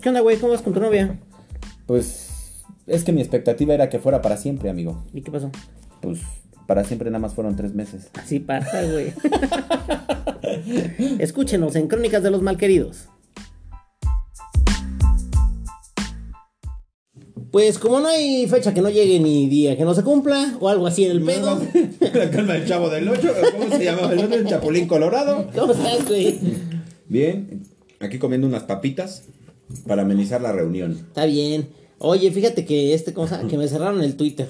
¿Qué onda, güey? ¿Cómo vas con tu novia? Pues es que mi expectativa era que fuera para siempre, amigo. ¿Y qué pasó? Pues para siempre nada más fueron tres meses. Así pasa, güey. Escúchenos en Crónicas de los Malqueridos. Pues como no hay fecha que no llegue ni día que no se cumpla o algo así en el pedo. La calma del chavo del 8, ¿cómo se llamaba el otro? El Chapulín Colorado. ¿Cómo estás, güey? Bien, aquí comiendo unas papitas para amenizar la reunión. Está bien. Oye, fíjate que este cosa, que me cerraron el Twitter.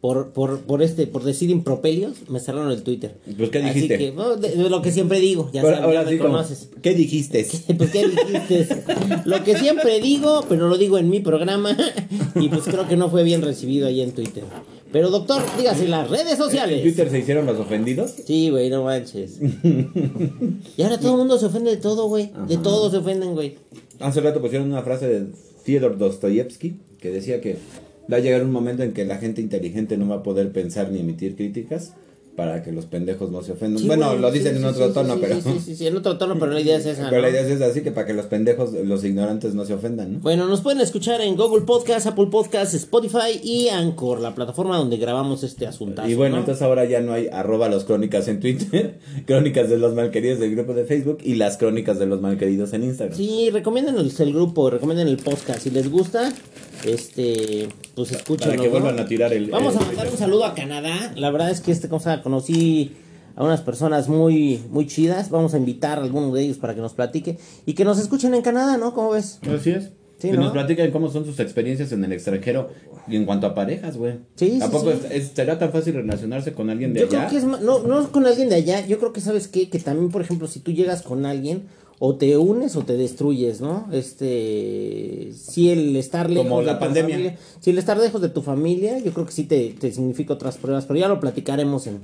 Por, por, por este, por decir impropelios, me cerraron el Twitter. Pues, ¿qué Así dijiste? que, no, de, de lo que siempre digo, ya sabes, ahora ya sí, conoces. ¿qué dijiste? Pues qué dijiste. Lo que siempre digo, pero lo digo en mi programa. Y pues creo que no fue bien recibido ahí en Twitter. Pero doctor, dígase las redes sociales. ¿En Twitter se hicieron los ofendidos? Sí, güey, no manches. Y ahora todo el mundo se ofende de todo, güey. De todo se ofenden, güey. Hace rato pusieron una frase de Fyodor Dostoyevsky que decía que va a llegar un momento en que la gente inteligente no va a poder pensar ni emitir críticas para que los pendejos no se ofendan. Sí, bueno, lo dicen sí, en otro sí, tono, pero... Sí, sí, sí, en otro tono, pero la idea es esa. Pero la idea es así, que para que los pendejos, los ignorantes no se ofendan, ¿no? Bueno, nos pueden escuchar en Google Podcast, Apple Podcast, Spotify y Anchor, la plataforma donde grabamos este asunto. Y bueno, entonces ahora ya no hay arroba los crónicas en Twitter, crónicas de los malqueridos del grupo de Facebook y las crónicas de los malqueridos en Instagram. Sí, recomienden el, el grupo, recomienden el podcast. Si les gusta, este, pues escúchenlo. Para que ¿no? vuelvan a tirar el... Vamos el- a mandar un saludo a Canadá. La verdad es que este cosa conocí a unas personas muy muy chidas. Vamos a invitar a alguno de ellos para que nos platique y que nos escuchen en Canadá, ¿no? ¿Cómo ves? Así es. Sí, que ¿no? nos platican cómo son sus experiencias en el extranjero y en cuanto a parejas, güey. Sí, ¿A sí, poco sí. será tan fácil relacionarse con alguien de Yo allá? creo que es no no con alguien de allá, yo creo que sabes qué, que también por ejemplo, si tú llegas con alguien o te unes o te destruyes, ¿no? Este, si el estar lejos Como de la tu pandemia. familia- si el estar lejos de tu familia, yo creo que sí te, te significa otras pruebas, pero ya lo platicaremos en,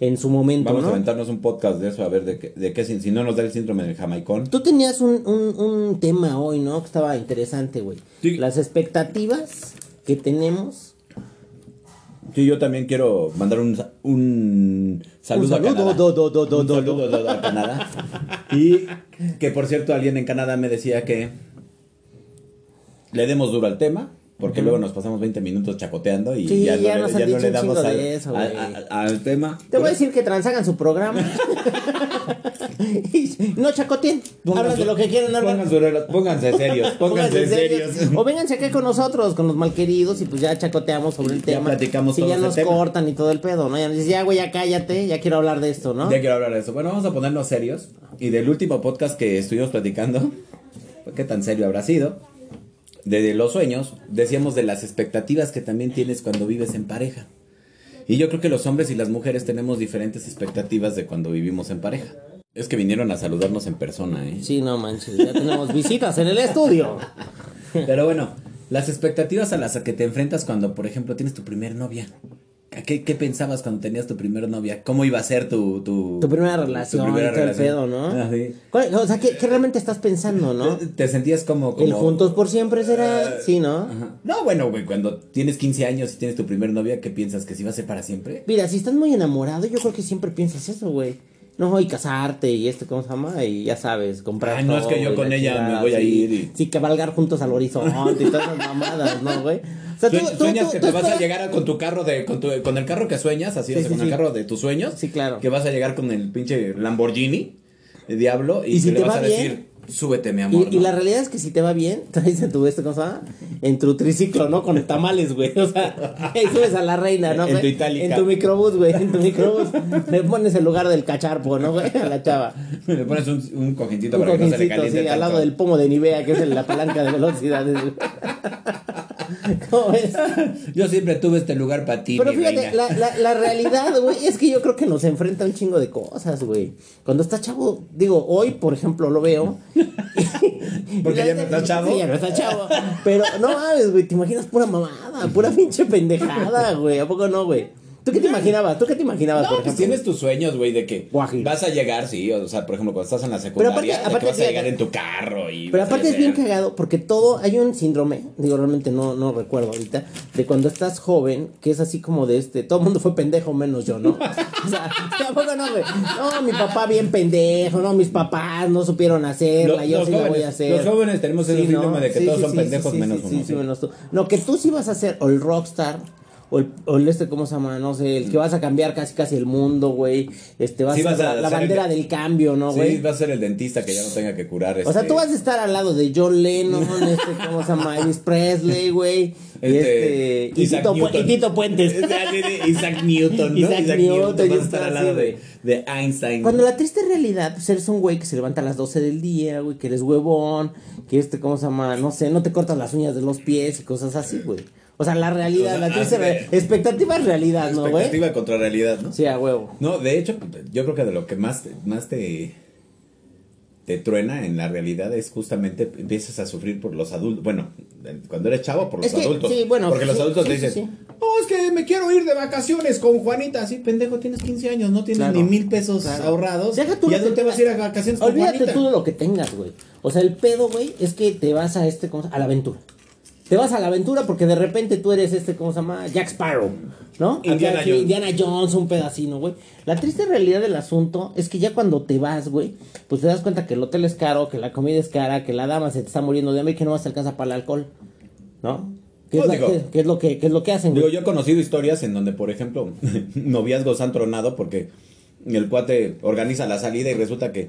en su momento, Vamos ¿no? a aventarnos un podcast de eso, a ver de qué, de qué si, si no nos da el síndrome del jamaicón. Tú tenías un, un, un tema hoy, ¿no? Que estaba interesante, güey. Sí. Las expectativas que tenemos. Sí, yo también quiero mandar un, un saludo, Un saludo, a Canadá. do, do, do, do, Un do, saludo, do, do, a Canadá. Y que por cierto, alguien en Canadá me decía que le demos duro al tema. Porque luego nos pasamos 20 minutos chacoteando y Sí, ya, no ya le- ya no damos al, eso, tema. Te voy a decir que transhagan su programa. No chacoteen. Hablan de lo que quieran hablar. Pónganse, pónganse serios, pónganse serios. O vénganse acá con nosotros, con los malqueridos, y pues ya chacoteamos sobre el Ya tema. platicamos Si ya nos tema. cortan y todo el pedo, ¿no? Ya nos dices, ya, güey, ya cállate, ya quiero hablar de esto, ¿no? Ya quiero hablar de eso. Bueno, vamos a ponernos serios. Y del último podcast que estuvimos platicando, ¿qué tan serio habrá sido? De los sueños, decíamos de las expectativas que también tienes cuando vives en pareja. Y yo creo que los hombres y las mujeres tenemos diferentes expectativas de cuando vivimos en pareja. Es que vinieron a saludarnos en persona, ¿eh? Sí, no manches, ya tenemos visitas en el estudio. Pero bueno, las expectativas a las que te enfrentas cuando, por ejemplo, tienes tu primer novia. ¿A ¿Qué, qué pensabas cuando tenías tu primer novia? ¿Cómo iba a ser tu... Tu, Tu primera relación, primera y todo el relación? pedo, ¿no? Ah, sí. ¿Cuál- O sea, ¿qué, qué realmente estás pensando, no? Te, te sentías como, como... ¿El juntos por siempre será? Sí, ¿no? Ajá. No, bueno, güey, cuando tienes 15 años y tienes tu primer novia, ¿qué piensas? ¿Que si va a ser para siempre? Mira, si estás muy enamorado, yo creo que siempre piensas eso, güey. No, y casarte y este, ¿cómo se llama? Y ya sabes, comprar Ay, no, es que todo yo con la ella chingada, me voy a ir y- Sí, cabalgar juntos al horizonte y todas esas mamadas, ¿no, güey? O sea, tú- Sue- tú- sueñas tú- que tú te vas a llegar a- con tu carro de con, tu- con el carro que sueñas, así, Sí, o sea, sí, con el sí. carro de tus sueños. Sí, claro. Que vas a llegar con el pinche Lamborghini, el diablo, y, Y si que le te vas va a bien- decir, súbete, mi amor. Y, y ¿no? la realidad es que si te va bien, traes en tu, este, ¿cómo se llama? En tu triciclo, ¿no? Con tamales, güey. O sea, y subes a la reina, ¿no? En güey? tu itálica. En tu microbús, güey. En tu microbús. Le pones el lugar del cacharpo, ¿no, güey? A la chava. Le pones un, un Un para que no se le caliente sí, al tanto. lado del pomo de Nivea, que es la palanca de velocidades. güey. ¿Cómo ves? Yo siempre tuve este lugar para ti, Pero mi fíjate, reina. la, la, la realidad, güey, es que yo creo que nos enfrenta un chingo de cosas, güey. Cuando está chavo, digo, hoy, por ejemplo, lo veo. Porque ya no está chavo. Sí, ya no está chavo. Pero no mames, güey, te imaginas pura mamada, pura pinche pendejada, güey. ¿A poco no, güey? ¿Tú qué te imaginabas? ¿Tú qué te imaginabas, No, por pues ejemplo? tienes tus sueños, güey, de que Guajiro. vas a llegar, sí, o sea, por ejemplo, cuando estás en la secundaria, aparte que vas a llegar en tu carro y... Pero aparte es bien cagado porque todo, hay un síndrome, digo realmente no, no recuerdo ahorita, de cuando estás joven, que es así como de este, todo el mundo fue pendejo menos yo, ¿no? O sea, tampoco no, güey. No, mi papá bien pendejo, no, mis papás no supieron hacerla, Los- yo los sí la voy a hacer. los jóvenes tenemos ese síndrome de que todos son pendejos sí, menos sí, uno, sí, sí. menos tú. No, que tú sí vas a ser o el rockstar. O el, o el este, ¿cómo se llama? No sé, el que vas a cambiar casi casi el mundo, güey. Este, vas Sí, a vas ser a la, el bandera del cambio, ¿no, güey? Sí, va a ser el dentista que ya no tenga que curar O sea, este- tú vas a estar al lado de John Lennon, este, ¿cómo se llama? Elvis Presley, güey. y Este, este, y, Tito, Pu- Newton. y Tito Puentes. Isaac Newton, ¿no? Isaac Newton, vas yo a estar al lado de, de Einstein. Cuando la triste realidad, pues eres un güey que se levanta a las 12 del día, güey, que eres huevón, que este, ¿cómo se llama? No sé, no te cortas las uñas de los pies y cosas así, güey. O sea, la realidad, O sea, la triste realidad. Expectativa es realidad, ¿no, güey? Expectativa contra realidad, ¿no? Sí, a huevo. No, de hecho, yo creo que de lo que más, más te, te truena en la realidad es justamente empiezas a sufrir por los adultos. Bueno, cuando eres chavo, por los Es que, adultos. sí, bueno, Porque los adultos sí, te dicen, sí, oh, es que me quiero ir de vacaciones con Juanita. Sí, pendejo, tienes 15 años, no tienes Claro. ni mil pesos Claro. ahorrados. Deja tú ¿Y lo a que dónde te vas a ir a vacaciones con Olvídate Juanita? tú de lo que tengas, güey. O sea, el pedo, güey, es que te vas a este, ¿cómo se- a la aventura. Te vas a la aventura porque de repente tú eres este, ¿cómo se llama? Jack Sparrow, ¿no? Indiana Acá, Jones. Indiana Jones, un pedacino, güey. La triste realidad del asunto es que ya cuando te vas, güey, pues te das cuenta que el hotel es caro, que la comida es cara, que la dama se te está muriendo de hambre y que no vas a alcanzar para el alcohol, ¿no? ¿Qué, No, es, la- digo- qué- qué es lo que, qué es lo que hacen, Digo, güey? yo he conocido historias en donde, por ejemplo, noviazgos han tronado porque el cuate organiza la salida y resulta que,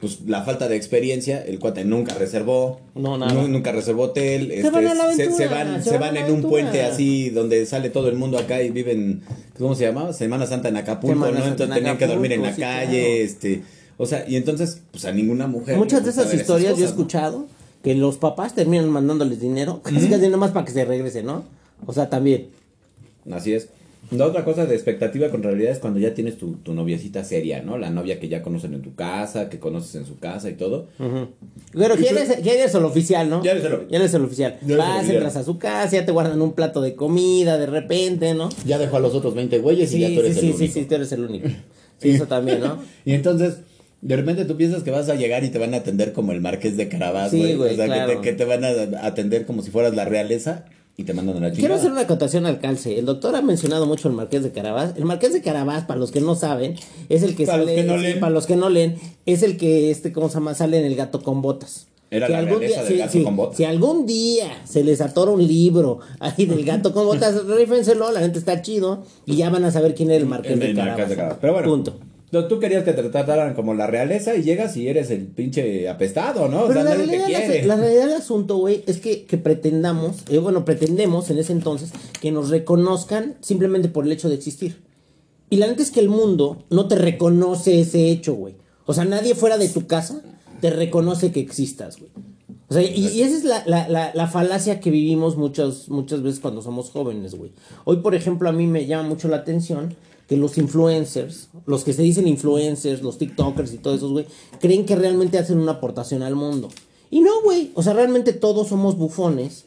pues, la falta de experiencia, el cuate nunca reservó. No, nada. nu- Nunca reservó hotel. este, Se van a la se, van, se van van a la en un puente así donde sale todo el mundo acá y viven, ¿cómo se llama? Semana Santa en Acapulco, Semana ¿no? Santa Entonces en tenían que dormir en la sí, calle, claro. este... O sea, y entonces, pues a ninguna mujer. Muchas de esas historias yo he escuchado que los papás terminan mandándoles dinero, casi casi nada más para que se regresen, ¿no? O sea, también. Así es. La otra cosa de expectativa con realidad es cuando ya tienes tu, tu noviecita seria, ¿no? La novia que ya conocen en tu casa, que conoces en su casa y todo. Pero que ya eres, ya eres el oficial, ¿no? Ya eres el- Ya eres el oficial. Ya eres el Vas, oficial. entras a su casa, ya te guardan un plato de comida de repente, ¿no? Ya dejó a los otros 20 güeyes Sí, y ya tú eres sí, el sí, único. sí, sí, tú eres el único. Sí, eso también, ¿no? Y entonces, de repente tú piensas que vas a llegar y te van a atender como el marqués de Carabás, Sí, güey. güey, o sea, que, claro. te, que te van a atender como si fueras la realeza y te mandan a la Quiero hacer una acotación al calce. El doctor ha mencionado mucho el Marqués de Carabás. El Marqués de Carabás, para los que no saben, es el que Para los sale. que no leen. para los que no leen, es el que, este, ¿cómo se llama? Sale en El Gato con Botas. Era Si la algún día- del sí, Gato sí, con Botas. Si algún día se les atora un libro ahí del Gato con Botas, rífenselo, la gente está chido. Y ya van a saber quién es el Marqués El- de el Carabás. Marqués de Carabás. Pero bueno, Punto. Tú- Tú querías que te trataran como la realeza y llegas y eres el pinche apestado, ¿no? O sea, la nadie te realidad, quiere. la realidad del asunto, güey, es que, que pretendamos, eh, bueno, pretendemos en ese entonces que nos reconozcan simplemente por el hecho de existir. Y la neta es que el mundo no te reconoce ese hecho, güey. O sea, nadie fuera de tu casa te reconoce que existas, güey. O sea, y, y esa es la, la, la, la falacia que vivimos muchas, muchas veces cuando somos jóvenes, güey. Hoy, por ejemplo, a mí me llama mucho la atención que los influencers, los que se dicen influencers, los TikTokers y todos esos, güey, creen que realmente hacen una aportación al mundo. Y no, güey. O sea, realmente todos somos bufones.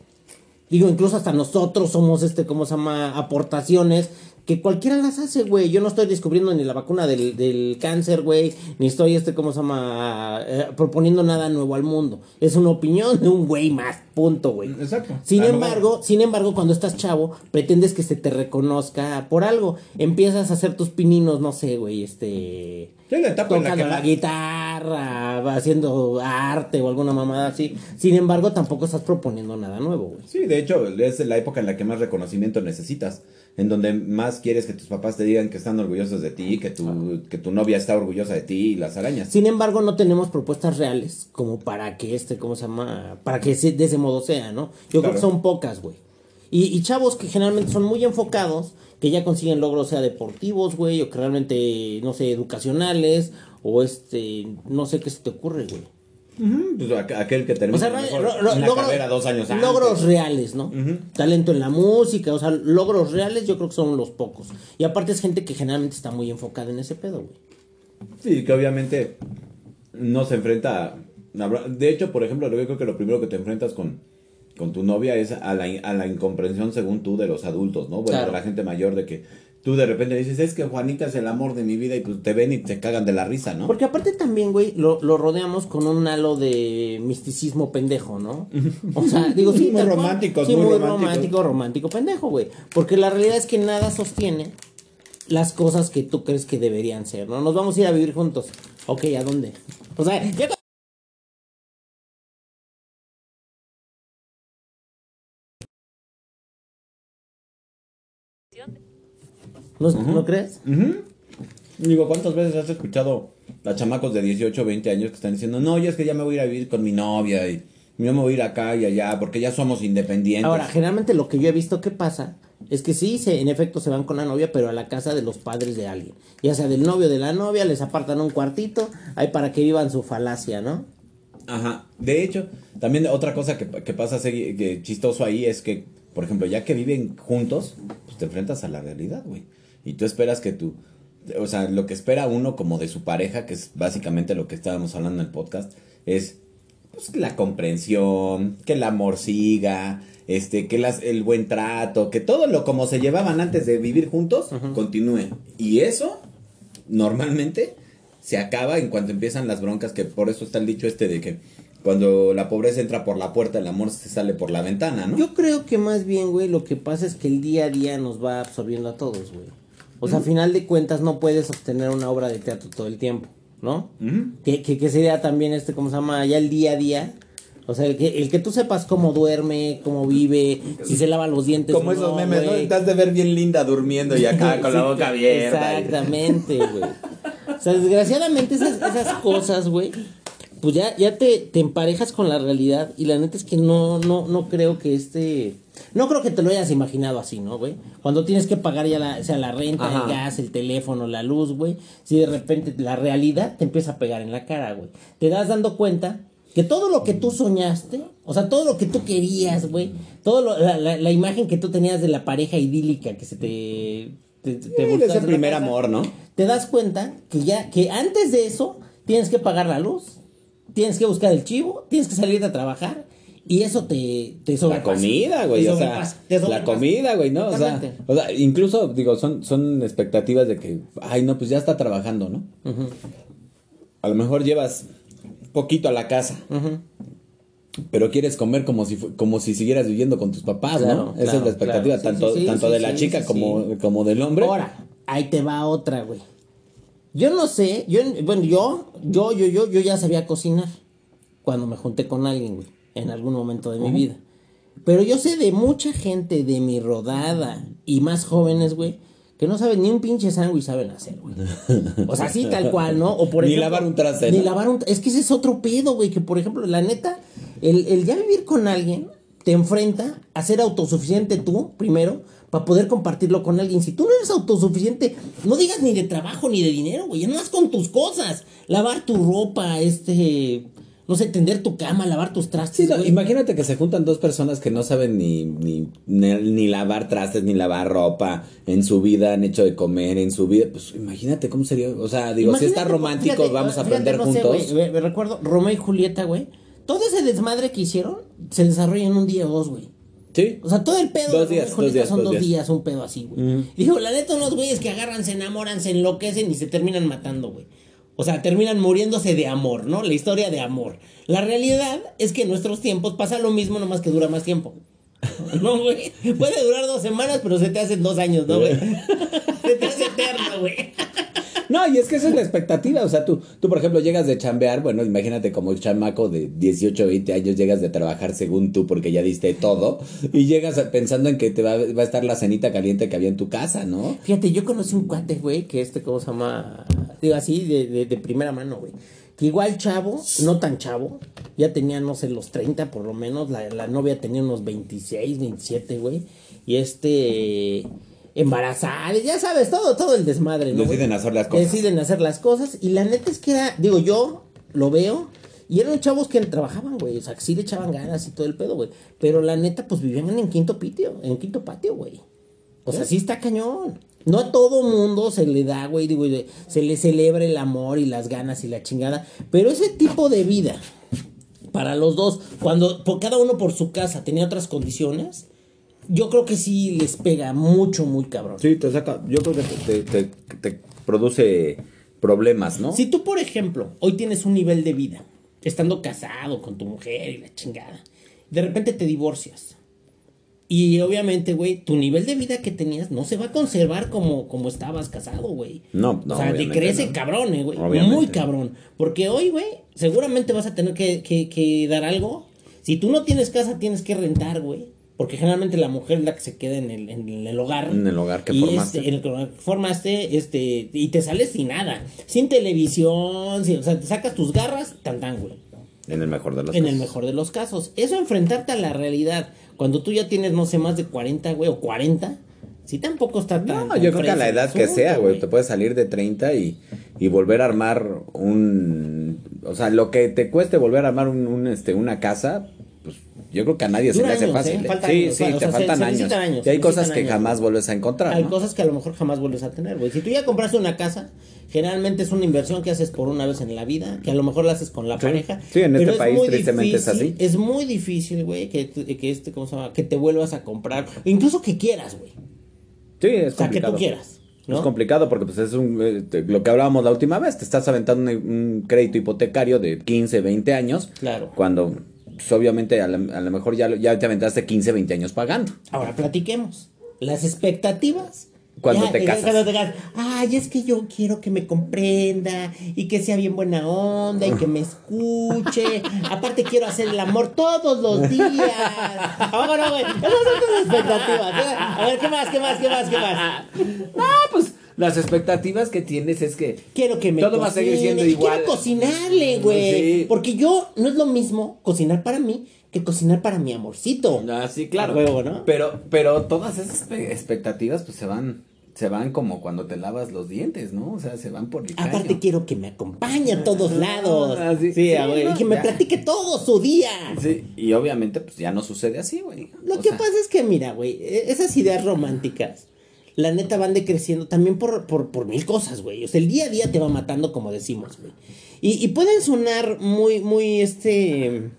Digo, incluso hasta nosotros somos, este, ¿cómo se llama? Aportaciones que cualquiera las hace, güey. Yo no estoy descubriendo ni la vacuna del, del cáncer, güey, ni estoy, este, ¿cómo se llama? Eh, proponiendo nada nuevo al mundo. Es una opinión de un güey más, punto, güey. Exacto. Sin embargo, sin embargo, cuando estás chavo, pretendes que se te reconozca por algo. Empiezas a hacer tus pininos, no sé, güey, este... Sí, la etapa en la tocando que la más- guitarra, haciendo arte o alguna mamada así. Sin embargo, tampoco estás proponiendo nada nuevo, güey. Sí, de hecho, es la época en la que más reconocimiento necesitas. En donde más quieres que tus papás te digan que están orgullosos de ti, que tu, que tu novia está orgullosa de ti y las arañas. Sin embargo, no tenemos propuestas reales como para que este, ¿cómo se llama? Para que se- de ese modo sea, ¿no? Yo creo que son pocas, güey. Y, y chavos que generalmente son muy enfocados, que ya consiguen logros, sea deportivos, güey, o que realmente, no sé, educacionales, o este, no sé qué se te ocurre, güey. Ujú, pues, aqu- aquel que termina O sea, mejor ro- ro- una logros- carrera dos años antes. logros reales, ¿no? Talento en la música, o sea, logros reales yo creo que son los pocos. Y aparte es gente que generalmente está muy enfocada en ese pedo, güey. Sí, que obviamente no se enfrenta a... De hecho, por ejemplo, yo creo que lo primero que te enfrentas con, con tu novia es a la, a la incomprensión según tú de los adultos, ¿no? Bueno, Claro. de la gente mayor de que tú de repente dices, es que Juanita es el amor de mi vida y pues te ven y te cagan de la risa, ¿no? Porque aparte también, güey, lo, lo rodeamos con un halo de misticismo pendejo, ¿no? O sea, digo, sí, Muy románticos, sí, muy muy romántico, romántico pendejo, güey. Porque la realidad es que nada sostiene las cosas que tú crees que deberían ser, ¿no? Nos vamos a ir a vivir juntos. Ok, ¿a dónde? O sea, ya ¿No, ¿no crees? Digo, ¿cuántas veces has escuchado a chamacos de 18 o 20 años que están diciendo, no, ya es que ya me voy a ir a vivir con mi novia y yo me voy a ir acá y allá porque ya somos independientes? Ahora, generalmente lo que yo he visto que pasa es que sí, se, en efecto se van con la novia, pero a la casa de los padres de alguien. Ya sea del novio o de la novia, les apartan un cuartito, ahí para que vivan su falacia, ¿no? Ajá. De hecho, también otra cosa que, que pasa que chistoso ahí es que, por ejemplo, ya que viven juntos, pues te enfrentas a la realidad, güey. Y tú esperas que tú, o sea, lo que espera uno como de su pareja, que es básicamente lo que estábamos hablando en el podcast, es pues la comprensión, que el amor siga, este, que las, el buen trato, que todo lo como se llevaban antes de vivir juntos, continúe. Y eso, normalmente, se acaba en cuanto empiezan las broncas, que por eso está el dicho este de que cuando la pobreza entra por la puerta, el amor se sale por la ventana, ¿no? Yo creo que más bien, güey, lo que pasa es que el día a día nos va absorbiendo a todos, güey. O sea, a final de cuentas no puedes sostener una obra de teatro todo el tiempo, ¿no? Que, que, que sería también este, ¿cómo se llama? Ya el día a día. O sea, el que, el que tú sepas cómo duerme, cómo vive, si se lava los dientes. Como o esos no, memes, ¿no? has de ver bien linda durmiendo y acá con la boca abierta. Exactamente, güey. O sea, desgraciadamente esas, esas cosas, güey, pues ya, ya te, te emparejas con la realidad y la neta es que no, no, no creo que este... No creo que te lo hayas imaginado así, ¿no, güey? Cuando tienes que pagar ya la, o sea, la renta, Ajá. el gas, el teléfono, la luz, güey. Si de repente la realidad te empieza a pegar en la cara, güey. Te das dando cuenta que todo lo que tú soñaste, o sea, todo lo que tú querías, güey, todo lo- la, la- la imagen que tú tenías de la pareja idílica que se te... te, te Sí, en la primer casa, amor, ¿no? te das cuenta que ya, que antes de eso tienes que pagar la luz, tienes que buscar el chivo, tienes que salir a trabajar y eso te, te La comida, güey, o sea, la comida, güey, ¿no? O sea, o sea, incluso, digo, son, son expectativas de que, ay, no, pues ya está trabajando, ¿no? A lo mejor llevas poquito a la casa, ujú. pero quieres comer como si, como si siguieras viviendo con tus papás, Claro, ¿no? Esa es la expectativa, claro. Sí, tanto, sí, sí, tanto de la chica como, como del hombre. Ahora, ahí te va otra, güey. Yo no sé, yo, bueno, yo, yo, yo, yo, yo ya sabía cocinar cuando me junté con alguien, güey, en algún momento de mi vida. Pero yo sé de mucha gente de mi rodada y más jóvenes, güey, que no saben ni un pinche sándwich saben hacer, güey. O sea, sí, tal cual, ¿no? O por Ni ejemplo, lavar un traste, Ni lavar un Es que ese es otro pedo, güey, que por ejemplo, la neta, el, el ya vivir con alguien te enfrenta a ser autosuficiente tú, primero, para poder compartirlo con alguien. Si tú no eres autosuficiente, no digas ni de trabajo ni de dinero, güey, ya no vas con tus cosas. Lavar tu ropa, este, no sé, tender tu cama, lavar tus trastes, Sí, no, imagínate que se juntan dos personas que no saben ni, ni, ni, ni lavar trastes, ni lavar ropa en su vida, han hecho de comer en su vida. Pues imagínate cómo sería. O sea, digo, si está romántico, fíjate, vamos a fíjate, aprender sé, juntos. me, me recuerdo, Romeo y Julieta, güey. Todo ese desmadre que hicieron se desarrolla en un día o dos, güey. Sí. O sea, todo el pedo Dos días, dos días, son dos dos días. días, un pedo así, güey. Ujú. Digo, la neta, unos güeyes que agarran, se enamoran, se enloquecen y se terminan matando, güey. O sea, terminan muriéndose de amor, ¿no? La historia de amor. La realidad es que en nuestros tiempos pasa lo mismo, nomás que dura más tiempo. No, güey. Puede durar dos semanas, pero se te hacen dos años, ¿no, güey? Se te hace eterno, güey. No, y es que esa es la expectativa. O sea, tú, tú, por ejemplo, llegas de chambear. Bueno, imagínate como chamaco de 18, 20 años, llegas de trabajar según tú, porque ya diste todo. Y llegas pensando en que te va, a estar la cenita caliente que había en tu casa, ¿no? Fíjate, yo conocí un cuate, güey, que este, ¿cómo se llama? Digo así, de, de, de primera mano, güey. Que igual chavo, no tan chavo, ya tenía, no sé, los 30 por lo menos. La, la novia tenía unos 26, 27, güey. Y este, embarazada, ya sabes, todo, todo el desmadre, ¿no? Deciden hacer las cosas. Deciden hacer las cosas. Y la neta es que era, digo, yo lo veo. Y eran chavos que trabajaban, güey. O sea, que sí le echaban ganas y todo el pedo, güey. Pero la neta, pues vivían en quinto patio, en quinto patio, güey. O sea, sí está cañón. No a todo mundo se le da, güey, digo, se le celebra el amor y las ganas y la chingada. Pero ese tipo de vida, para los dos, cuando por cada uno por su casa tenía otras condiciones, yo creo que sí les pega mucho, muy cabrón. Sí, te saca, yo creo que te, te, te- te produce problemas, ¿no? Si tú, por ejemplo, hoy tienes un nivel de vida, estando casado con tu mujer y la chingada, de repente te divorcias. Y obviamente, güey, tu nivel de vida que tenías no se va a conservar como, como estabas casado, güey. No, no, O sea, decrece no. cabrón, eh, güey. Muy cabrón. Porque hoy, güey, seguramente vas a tener que, que- que dar algo. Si tú no tienes casa, tienes que rentar, güey. Porque generalmente la mujer es la que se queda en el, en el hogar. En el hogar que y formaste. Este, en el que formaste, este, y te sales sin nada. Sin televisión, sin- o sea, te sacas tus garras, tan tan, güey. En el mejor de los En el casos. mejor de los casos. Eso enfrentarte a la realidad. Cuando tú ya tienes, no sé, más de 40, güey, o 40, sí tampoco está tan. No, yo creo que a la el edad que sea, güey, te puedes salir de 30 y, y volver a armar un... O sea, lo que te cueste volver a armar un, un, este, una casa, yo creo que a nadie se le hace años, fácil. ¿eh? ¿eh? Sí, años, sí, o te sea, faltan se años. Y hay cosas que años. jamás vuelves a encontrar, Hay ¿no? cosas que a lo mejor jamás vuelves a tener, güey. Si tú ya compraste una casa, generalmente es una inversión que haces por una vez en la vida, que a lo mejor la haces con la Sí. pareja. Sí, en este es país tristemente es así. Es muy difícil, güey, que, que este, ¿cómo se llama? Que te vuelvas a comprar, incluso que quieras, güey. Sí, es O sea, que complicado. tú quieras. ¿no? Es complicado porque pues es un, eh, te- lo que hablábamos la última vez, te estás aventando un, un crédito hipotecario de 15, 20 años. Claro. Cuando pues, obviamente a, la- a lo mejor ya, lo- ya te aventaste 15, 20 años pagando. Ahora platiquemos. Las expectativas. Cuando Ya, te eh, casas. cuando te casas. Ay, es que yo quiero que me comprenda y que sea bien buena onda y que me escuche. Aparte quiero hacer el amor todos los días. Ahora, güey, esas son tus expectativas. A ver, ¿qué más, qué más, qué más, qué más? Ah, pues las expectativas que tienes es que Quiero que me Todo va a seguir siendo igual. Quiero cocinarle, güey. Sí. Porque yo no es lo mismo cocinar para mí que cocinar para mi amorcito. Ah, sí, claro. ¿no? Pero, pero todas esas expectativas, pues se van, se van como cuando te lavas los dientes, ¿no? O sea, se van por el caño. Aparte quiero que me acompañe a todos lados. Ah, sí. sí, Sí, güey, no, y que me ya. platique todo su día. Sí, y obviamente, pues ya no sucede así, güey. Lo O que sea, pasa es que, mira, güey, e- esas ideas románticas, la neta van decreciendo también por, por, por mil cosas, güey. O sea, el día a día te va matando, como decimos, güey. Y, y pueden sonar muy, muy, este...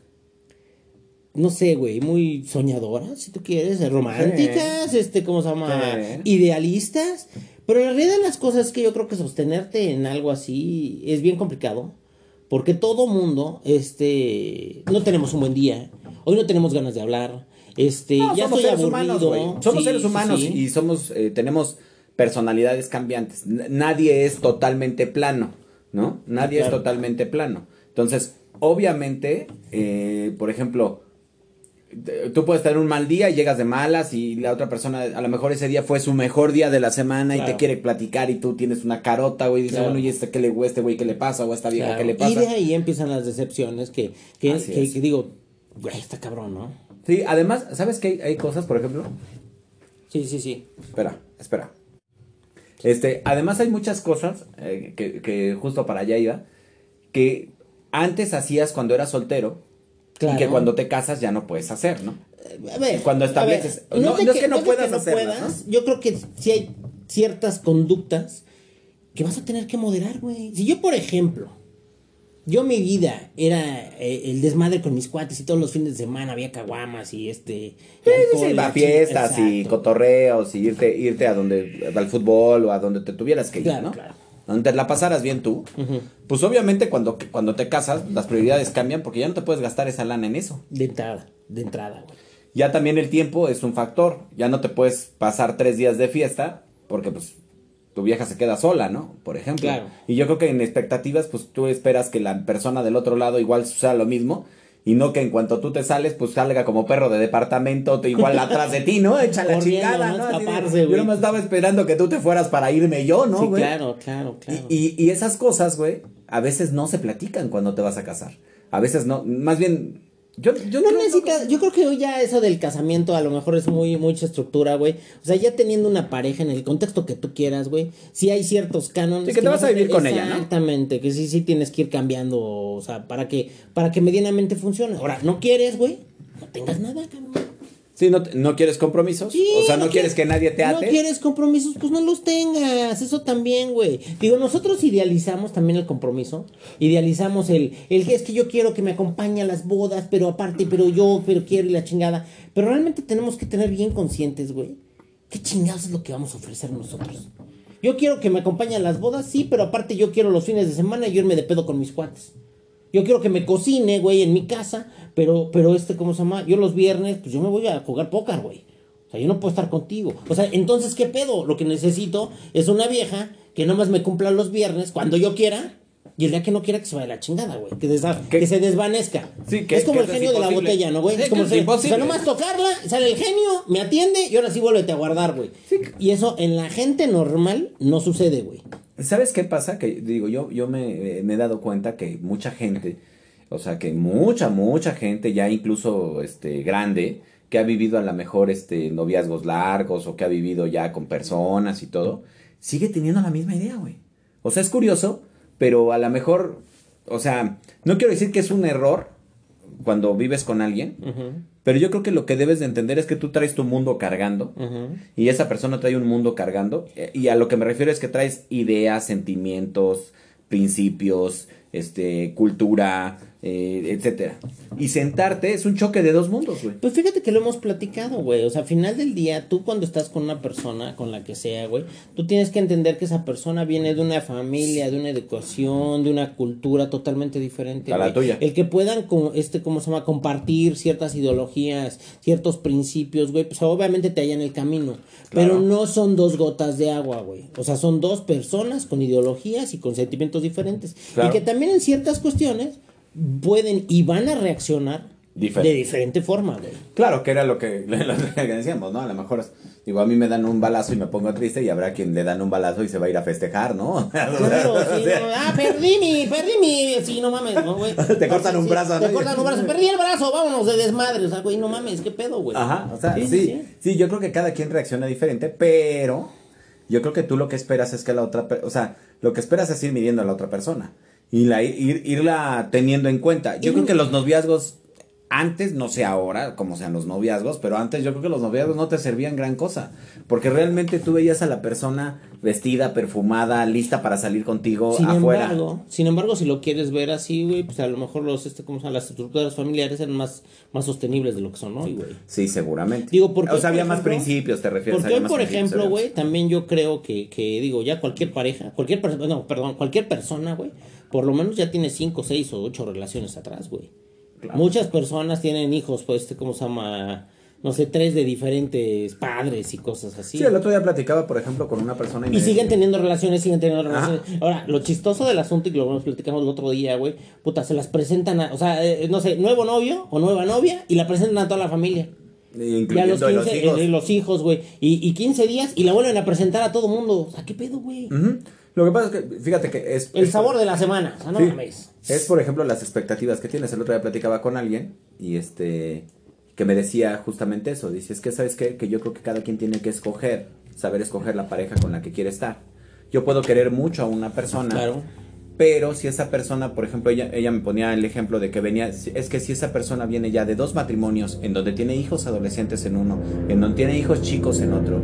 No sé, güey, muy soñadoras, si tú quieres, románticas, este, ¿cómo se llama? Sí. Idealistas. Pero la realidad de las cosas es que yo creo que sostenerte en algo así es bien complicado. Porque todo mundo, este, no tenemos un buen día. Hoy no tenemos ganas de hablar. Este, no, ya somos estoy seres aburrido. humanos, güey. Somos Sí, seres humanos sí. y somos, eh, tenemos personalidades cambiantes. N- nadie es totalmente plano, ¿no? Nadie Claro. es totalmente plano. Entonces, obviamente, eh, por ejemplo, tú puedes tener un mal día y llegas de malas y la otra persona, a lo mejor ese día fue su mejor día de la semana y te quiere platicar y tú tienes una carota, güey, y dices, Claro. bueno, ¿y este qué le, o este güey qué le pasa? O esta vieja Claro. qué le Y pasa? de ahí empiezan las decepciones que, que, que digo, güey, está cabrón, ¿no? Sí, además, ¿sabes qué? Hay, hay cosas, por ejemplo, Sí, sí, sí. Espera, espera. Este, además hay muchas cosas eh, que, que justo para allá iba, que antes hacías cuando eras soltero Claro. y que cuando te casas ya no puedes hacer, ¿no? A ver, Cuando a ver, estableces- no- no es que no de puedas hacerlas, puedas, Yo creo que sí hay ciertas conductas que vas a tener que moderar, güey. Si yo, por ejemplo, yo mi vida era eh, el desmadre con mis cuates y todos los fines de semana había caguamas y este... Sí, alcohol, sí, sí, la fiestas y cotorreos y irte, irte a donde, al fútbol o a donde te tuvieras que ir, Claro, ¿no? claro. Donde te la pasaras bien tú. Pues obviamente cuando, cuando te casas, las prioridades cambian porque ya no te puedes gastar esa lana en eso. De entrada, de entrada, güey. Ya también el tiempo es un factor. Ya no te puedes pasar tres días de fiesta porque pues tu vieja se queda sola, ¿no? Por ejemplo. Claro. Y yo creo que en expectativas pues tú esperas que la persona del otro lado igual suceda lo mismo. Y no que en cuanto tú te sales, pues salga como perro de departamento, te igual atrás de ti, ¿no? Echa la chingada, ¿no? ¿no? Así de, yo güey. nomás estaba esperando que tú te fueras para irme yo, ¿no, sí, güey? claro, claro, claro. Y, y, y esas cosas, güey, a veces no se platican cuando te vas a casar. A veces no, más bien, yo, yo No creo- necesitas, yo creo que hoy ya eso del casamiento a lo mejor es muy mucha estructura, güey. O sea, ya teniendo una pareja en el contexto que tú quieras, güey. Sí hay ciertos cánones. Sí, que te vas a vivir con ella, ¿no? Exactamente, que sí, sí tienes que ir cambiando, o sea, para que, para que medianamente funcione. Ahora, ¿no quieres, güey? No tengas nada, cabrón. Sí, no, no quieres compromisos. Sí, o sea, no, quieres que nadie te ate. No quieres compromisos, pues no los tengas. Eso también, güey. Digo, nosotros idealizamos también el compromiso. Idealizamos el, el que es que yo quiero que me acompañe a las bodas, pero aparte, pero yo, pero quiero y la chingada. Pero realmente tenemos que tener bien conscientes, güey. ¿Qué chingados es lo que vamos a ofrecer nosotros? Yo quiero que me acompañe a las bodas, sí, pero aparte yo quiero los fines de semana y irme de pedo con mis cuates. Yo quiero que me cocine, güey, en mi casa, pero, pero este, ¿cómo se llama? Yo los viernes, pues yo me voy a jugar póker, güey. O sea, yo no puedo estar contigo. O sea, entonces, ¿qué pedo? Lo que necesito es una vieja que nomás me cumpla los viernes cuando yo quiera. Y el día que no quiera que se vaya la chingada, güey. Que, que se desvanezca. Sí, que- es como que el genio de la botella, ¿no, güey? Sí, es como que el. O sea, nomás tocarla, sale el genio, me atiende y ahora sí vuélvete a guardar, güey. Y eso en la gente normal no sucede, güey. ¿Sabes qué pasa? Que digo, yo, yo me, eh, me he dado cuenta que mucha gente, o sea, que mucha, mucha gente, ya incluso este, grande, que ha vivido a lo mejor este, noviazgos largos o que ha vivido ya con personas y todo, sigue teniendo la misma idea, güey. O sea, es curioso, pero a lo mejor, o sea, no quiero decir que es un error cuando vives con alguien, pero yo creo que lo que debes de entender es que tú traes tu mundo cargando y esa persona trae un mundo cargando eh, y a lo que me refiero es que traes ideas, sentimientos, principios, este, cultura, eh, etcétera. Y sentarte es un choque de dos mundos, güey. Pues fíjate que lo hemos platicado, güey. O sea, al final del día, tú cuando estás con una persona, con la que sea, güey, tú tienes que entender que esa persona viene de una familia, de una educación, de una cultura totalmente diferente. A la tuya. El que puedan, con, este, ¿cómo se llama? Compartir ciertas ideologías, ciertos principios, güey, pues obviamente te hallan el camino. Pero no son dos gotas de agua, güey. O sea, son dos personas con ideologías y con sentimientos diferentes. Claro. Y que también en ciertas cuestiones pueden y van a reaccionar Diferente. de diferente forma, güey. Claro, que era lo que, lo que decíamos, ¿no? A lo mejor, digo, a mí me dan un balazo y me pongo triste y habrá quien le dan un balazo y se va a ir a festejar, ¿no? Claro, sí, no, ah, perdí mi, perdí mi, sí, no mames, no, güey. Te cortan un brazo, Te ¿no? cortan un brazo, perdí el brazo, vámonos de desmadre, o sea, güey, no mames, qué pedo, güey. Ajá, o sea, sí sí, yo creo que cada quien reacciona diferente, pero yo creo que tú lo que esperas es que la otra, o sea, lo que esperas es ir midiendo a la otra persona y la, ir, irla teniendo en cuenta. Yo Y- creo que los noviazgos antes, no sé ahora cómo sean los noviazgos, pero antes yo creo que los noviazgos no te servían gran cosa, porque realmente tú veías a la persona vestida, perfumada, lista para salir contigo Sin afuera. embargo, sin embargo, si lo quieres ver así, güey, pues a lo mejor los, este, ¿cómo se llama? Las estructuras familiares eran más, más sostenibles de lo que son hoy, güey. Sí, seguramente. Digo, porque o sea, por había más ejemplo, principios, te refieres. Porque había hoy, por ejemplo, güey, también yo creo que, que, digo, ya cualquier pareja, cualquier persona, no, perdón, cualquier persona, güey, por lo menos ya tiene cinco, seis o ocho relaciones atrás, güey. Claro. Muchas personas tienen hijos, pues, este, ¿cómo se llama? No sé, tres de diferentes padres y cosas así. Sí, el otro día platicaba, por ejemplo, con una persona Y siguen teniendo relaciones, siguen teniendo Ajá. relaciones. Ahora, lo chistoso del asunto, y lo platicamos el otro día, güey, puta, se las presentan a, o sea, eh, no sé, nuevo novio o nueva novia, y la presentan a toda la familia. Y a los de 15, los hijos. eh, los hijos, güey. Y, y 15 días y la vuelven a presentar a todo mundo. O sea, ¿qué pedo, güey? Lo que pasa es que, fíjate que es... El es- sabor de la semana. O sea, no sí, es, por ejemplo, las expectativas que tienes. El otro día platicaba con alguien y este... Que me decía justamente eso. Dice, es que, ¿sabes qué? Que yo creo que cada quien tiene que escoger, saber escoger la pareja con la que quiere estar. Yo puedo querer mucho a una persona. Claro. Pero si esa persona, por ejemplo, ella, ella me ponía el ejemplo de que venía, es que si esa persona viene ya de dos matrimonios, en donde tiene hijos adolescentes en uno, en donde tiene hijos chicos en otro,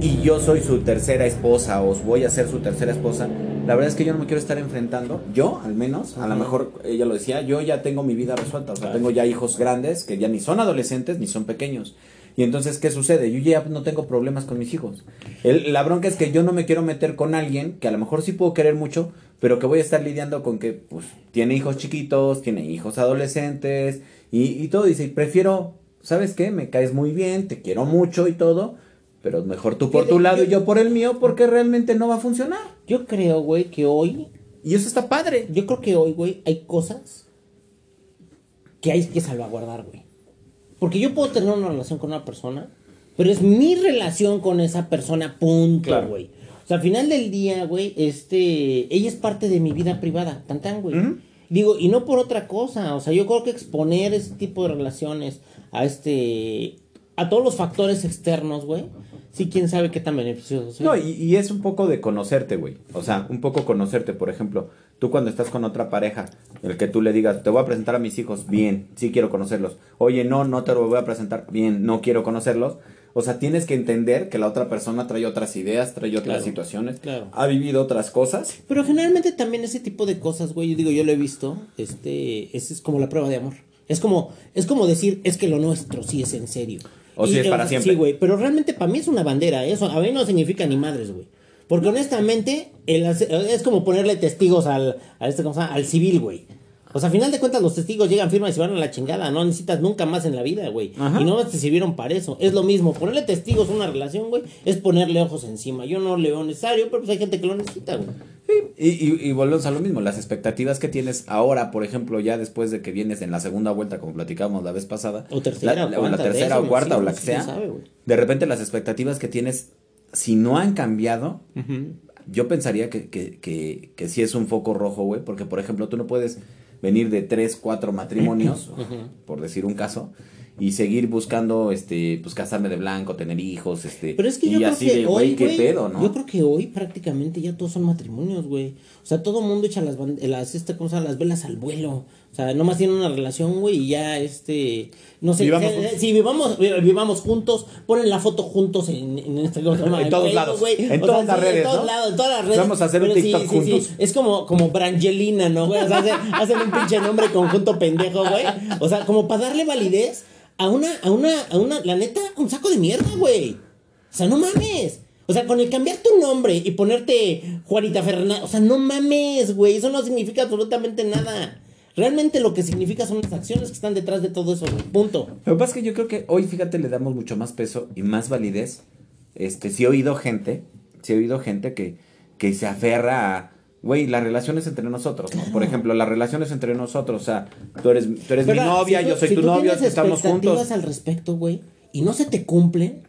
y yo soy su tercera esposa o voy a ser su tercera esposa, la verdad es que yo no me quiero estar enfrentando, yo al menos, a lo mejor ella lo decía, yo ya tengo mi vida resuelta, o sea, tengo ya hijos grandes que ya ni son adolescentes ni son pequeños. Y entonces, ¿qué sucede? Yo ya no tengo problemas con mis hijos. El- la bronca es que yo no me quiero meter con alguien que a lo mejor sí puedo querer mucho, pero que voy a estar lidiando con que, pues, tiene hijos chiquitos, tiene hijos adolescentes y, y todo. Dice, y prefiero, ¿sabes qué? Me caes muy bien, te quiero mucho y todo, pero mejor tú por tu lado y yo por el mío porque realmente no va a funcionar. Yo creo, güey, que hoy. Y eso está padre. Yo creo que hoy, güey, hay cosas que hay que salvaguardar, güey. Porque yo puedo tener una relación con una persona, pero es mi relación con esa persona, punto, Claro. güey. O sea, al final del día, güey, este, ella es parte de mi vida privada, tan tan, güey. Digo, y no por otra cosa, o sea, yo creo que exponer ese tipo de relaciones a este, a todos los factores externos, güey, sí, quién sabe qué tan beneficioso sea. No, y, y es un poco de conocerte, güey. O sea, un poco conocerte. Por ejemplo, tú cuando estás con otra pareja, el que tú le digas, te voy a presentar a mis hijos, bien, sí quiero conocerlos. Oye, no, no te lo voy a presentar, bien, no quiero conocerlos. O sea, tienes que entender que la otra persona trae otras ideas, trae otras Claro, situaciones, claro. ha vivido otras cosas. Pero generalmente también ese tipo de cosas, güey, yo digo, yo lo he visto, este, ese es como la prueba de amor. Es como, es como decir, es que lo nuestro sí es en serio. O sí es para sea, siempre. Sí, güey, pero realmente para mí es una bandera, eso a mí no significa ni madres, güey. Porque honestamente, el es como ponerle testigos al, a este, ¿cómo se llama? al civil, güey. O sea, a final de cuentas los testigos llegan, firman y se van a la chingada. No necesitas nunca más en la vida, güey. Y no te sirvieron para eso. Es lo mismo. Ponerle testigos a una relación, güey, es ponerle ojos encima. Yo no le veo necesario, pero pues hay gente que lo necesita, güey. Y, y, y volvemos a lo mismo, las expectativas que tienes ahora, por ejemplo, ya después de que vienes en la segunda vuelta, como platicábamos la vez pasada, O tercera, la, o la- tercera o cuarta sí, o la sí, que sí, sea, sabe, de repente las expectativas que tienes, si no han cambiado, yo pensaría que, que, que, que sí es un foco rojo, güey, porque por ejemplo tú no puedes venir de tres, cuatro matrimonios, por decir un caso, y seguir buscando, este, pues casarme de blanco, tener hijos, este, Pero es que y yo creo así que de, hoy, güey, qué pedo, ¿no? Yo creo que hoy prácticamente ya todos son matrimonios, güey. O sea, todo mundo echa las, las, este, ¿cómo se llama? las velas al vuelo. O sea, nomás tienen una relación, güey, y ya, este, no sé, Vivamos eh, juntos. si vivamos, vi- vivamos juntos, ponen la foto juntos en, en este. En todos lados, en O todas sea, las sí, redes, En todos ¿no? lados, en todas las redes. Vamos a hacer un sí, TikTok sí, juntos. Es como, como Brangelina, ¿no, güey? O sea, hacen, hacen un pinche nombre conjunto pendejo, güey. O sea, como para darle validez a una, a una, a una, la neta, un saco de mierda, güey. O sea, no mames. O sea, con el cambiar tu nombre y ponerte Juanita Fernández, o sea, no mames, güey. Eso no significa absolutamente nada. Realmente lo que significa son las acciones que están detrás de todo eso. Punto. Lo que pasa es que yo creo que hoy, fíjate, le damos mucho más peso y más validez. Este, sí he oído gente, sí he oído gente que, que se aferra a, güey, las relaciones entre nosotros, ¿no? Por ejemplo, las relaciones entre nosotros, o sea, tú eres, tú eres mi ¿Verdad? novia, Si tú- yo soy si tu tú novio, estamos juntos. al respecto, güey, y no se te cumplen,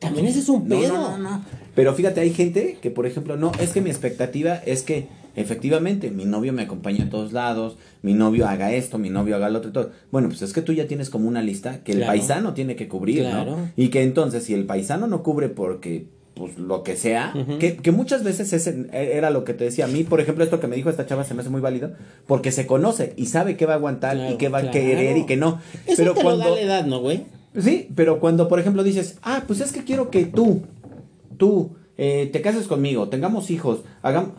también ese es un No, pedo. no, no, no. Pero fíjate, hay gente que, por ejemplo, no, es que mi expectativa es que efectivamente mi novio me acompañe a todos lados, mi novio haga esto, mi novio haga lo otro y todo. Bueno, pues es que tú ya tienes como una lista que el paisano tiene que cubrir, Claro. ¿no? Y que entonces, si el paisano no cubre porque, pues lo que sea, que, que muchas veces ese era lo que te decía. A mí, por ejemplo, esto que me dijo esta chava se me hace muy válido, porque se conoce y sabe qué va a aguantar Claro, y qué va a querer y qué no. Eso pero te cuando, lo da la edad, ¿no, güey? Sí, pero cuando, por ejemplo, dices, ah, pues es que quiero que tú, tú, eh, te cases conmigo, tengamos hijos, hagamos...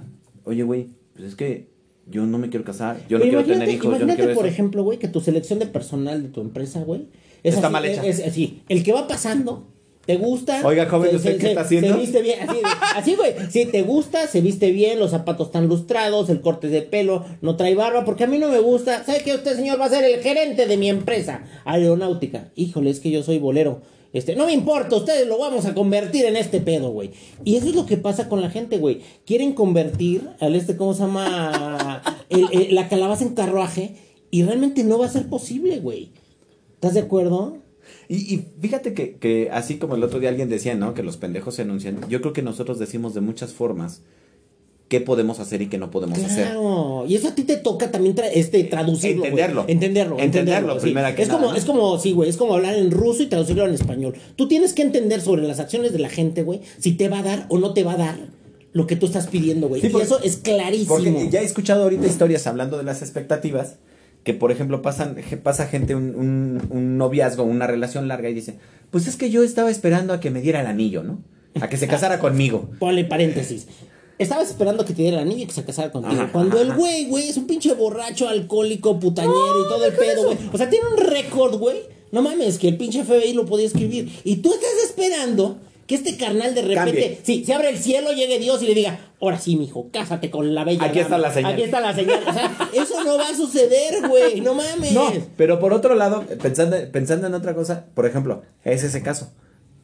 Oye, güey, pues es que yo no me quiero casar, yo no quiero imagínate, tener hijos, yo no imagínate, quiero por eso. ejemplo, güey, que tu selección de personal de tu empresa, güey, es Está así, mal hecha. Es, es así, el que va pasando, te gusta. Oiga, joven, ¿usted se- qué está haciendo? Se viste bien, así, así, güey. Si te gusta, se viste bien, los zapatos están lustrados, el corte de pelo, no trae barba, porque a mí no me gusta. ¿Sabe que usted, señor, va a ser el gerente de mi empresa aeronáutica? Híjole, es que yo soy bolero. Este, no me importa, ustedes lo vamos a convertir en este pedo, güey. Y eso es lo que pasa con la gente, güey. Quieren convertir al este, ¿cómo se llama? El- el- la calabaza en carruaje y realmente no va a ser posible, güey. ¿Estás de acuerdo? Y, y fíjate que, que así como el otro día alguien decía, ¿no? Que los pendejos se anuncian. Yo creo que nosotros decimos de muchas formas qué podemos hacer y qué no podemos hacer. Claro, y eso a ti te toca también tra- este, traducirlo. Entenderlo. Entenderlo. Entenderlo, sí. primero que es nada, como, ¿no? es como, sí, güey, es como hablar en ruso y traducirlo en español. Tú tienes que entender sobre las acciones de la gente, güey, si te va a dar o no te va a dar lo que tú estás pidiendo, güey. Sí, y eso es clarísimo. Porque ya he escuchado ahorita historias hablando de las expectativas, que por ejemplo pasan, pasa gente un, un, un noviazgo, una relación larga y dice, pues es que yo estaba esperando a que me diera el anillo, ¿no? A que se casara conmigo. Ponle paréntesis. Estabas esperando que te diera el anillo y que se casara contigo. Ajá, Cuando ajá, el güey, güey, es un pinche borracho, alcohólico, putañero y todo el pedo, güey. O sea, tiene un récord, güey. No mames, que el pinche FBI lo podía escribir. Y tú estás esperando que este carnal de repente, Cambie. sí, se abre el cielo, llegue Dios y le diga, ahora sí, mijo, cásate con la bella. Aquí está la señal. Aquí está la señal. O sea, eso no va a suceder, güey. No mames. No, pero por otro lado, pensando, pensando en otra cosa, por ejemplo, es ese caso.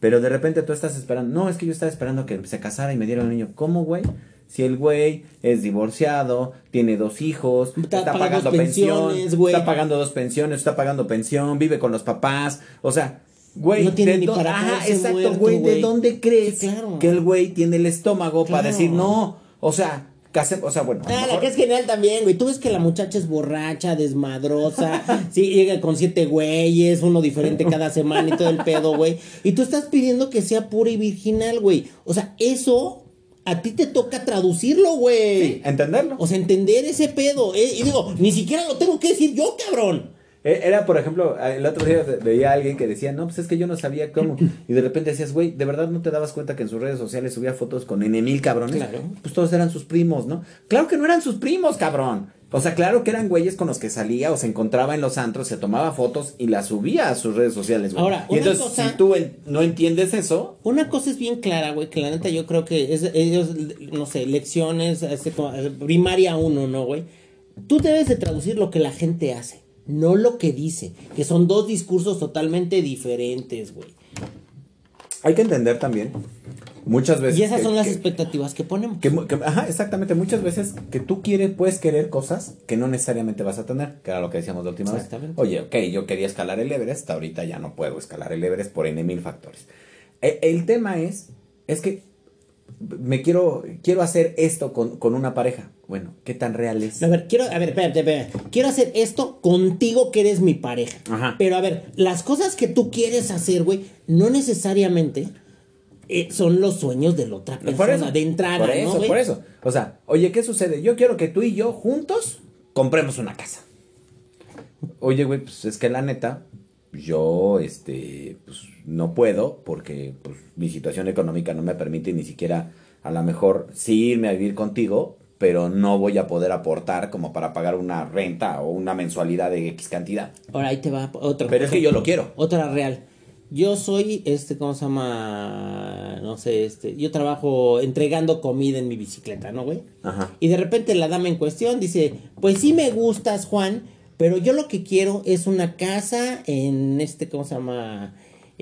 Pero de repente tú estás esperando, no, es que yo estaba esperando que se casara y me diera un niño. ¿Cómo, güey? Si el güey es divorciado, tiene dos hijos, Está está, pagando pagando pensión, está pagando dos pensiones, está pagando pensión, vive con los papás, o sea, güey, No tiene ¿de ni para Ajá, exacto, muerto, güey, ¿de dónde crees Sí, claro. que el güey tiene el estómago para decir no? O sea, o sea, bueno. Ah, la que es genial también, güey. Tú ves que la muchacha es borracha, desmadrosa, sí, llega con siete güeyes, uno diferente cada semana y todo el pedo, güey. Y tú estás pidiendo que sea pura y virginal, güey. O sea, eso a ti te toca traducirlo, güey. Sí, entenderlo. O sea, entender ese pedo. Eh, y digo, ni siquiera lo tengo que decir yo, cabrón. E, era, por ejemplo, el otro día veía a alguien que decía, no, pues es que yo no sabía cómo. Y de repente decías, güey, ¿de verdad no te dabas cuenta que en sus redes sociales subía fotos con N mil cabrones? Claro. Pues todos eran sus primos, ¿no? Claro que no eran sus primos, cabrón. O sea, claro que eran güeyes con los que salía o se encontraba en los antros, se tomaba fotos y las subía a sus redes sociales, güey. Ahora, y entonces, si tú no entiendes eso. Una cosa es bien clara, güey, que la neta yo creo que es, ellos, no sé, lecciones, este, primaria uno, ¿no, güey? Tú debes de traducir lo que la gente hace no lo que dice, que son dos discursos totalmente diferentes, güey. Hay que entender también muchas veces. Y esas son las expectativas que ponemos. ajá, exactamente. Muchas veces que tú quieres, puedes querer cosas que no necesariamente vas a tener, que era lo que decíamos la última vez. Oye, ok, yo quería escalar el Everest, ahorita ya no puedo escalar el Everest por N mil factores. E, el tema es, es que me quiero, quiero hacer esto con, con, una pareja. Bueno, ¿qué tan real es? A ver, quiero, a ver, espérate, espérate. Quiero hacer esto contigo que eres mi pareja. Ajá. Pero a ver, las cosas que tú quieres hacer, güey, no necesariamente eh, son los sueños de la otra persona, de entrada, Por eso, por eso. O sea, oye, ¿qué sucede? Yo quiero que tú y yo juntos compremos una casa. Oye, güey, pues es que la neta, yo, este, pues no puedo porque pues, mi situación económica no me permite ni siquiera a lo mejor sí irme a vivir contigo, pero no voy a poder aportar como para pagar una renta o una mensualidad de X cantidad. Ahora ahí te va otro. Pero es que yo lo quiero. Otra real. Yo soy, este, ¿cómo se llama? No sé, este, yo trabajo entregando comida en mi bicicleta, ¿no, güey? Ajá. Y de repente la dama en cuestión dice, pues sí me gustas, Juan, pero yo lo que quiero es una casa en este, ¿cómo se llama?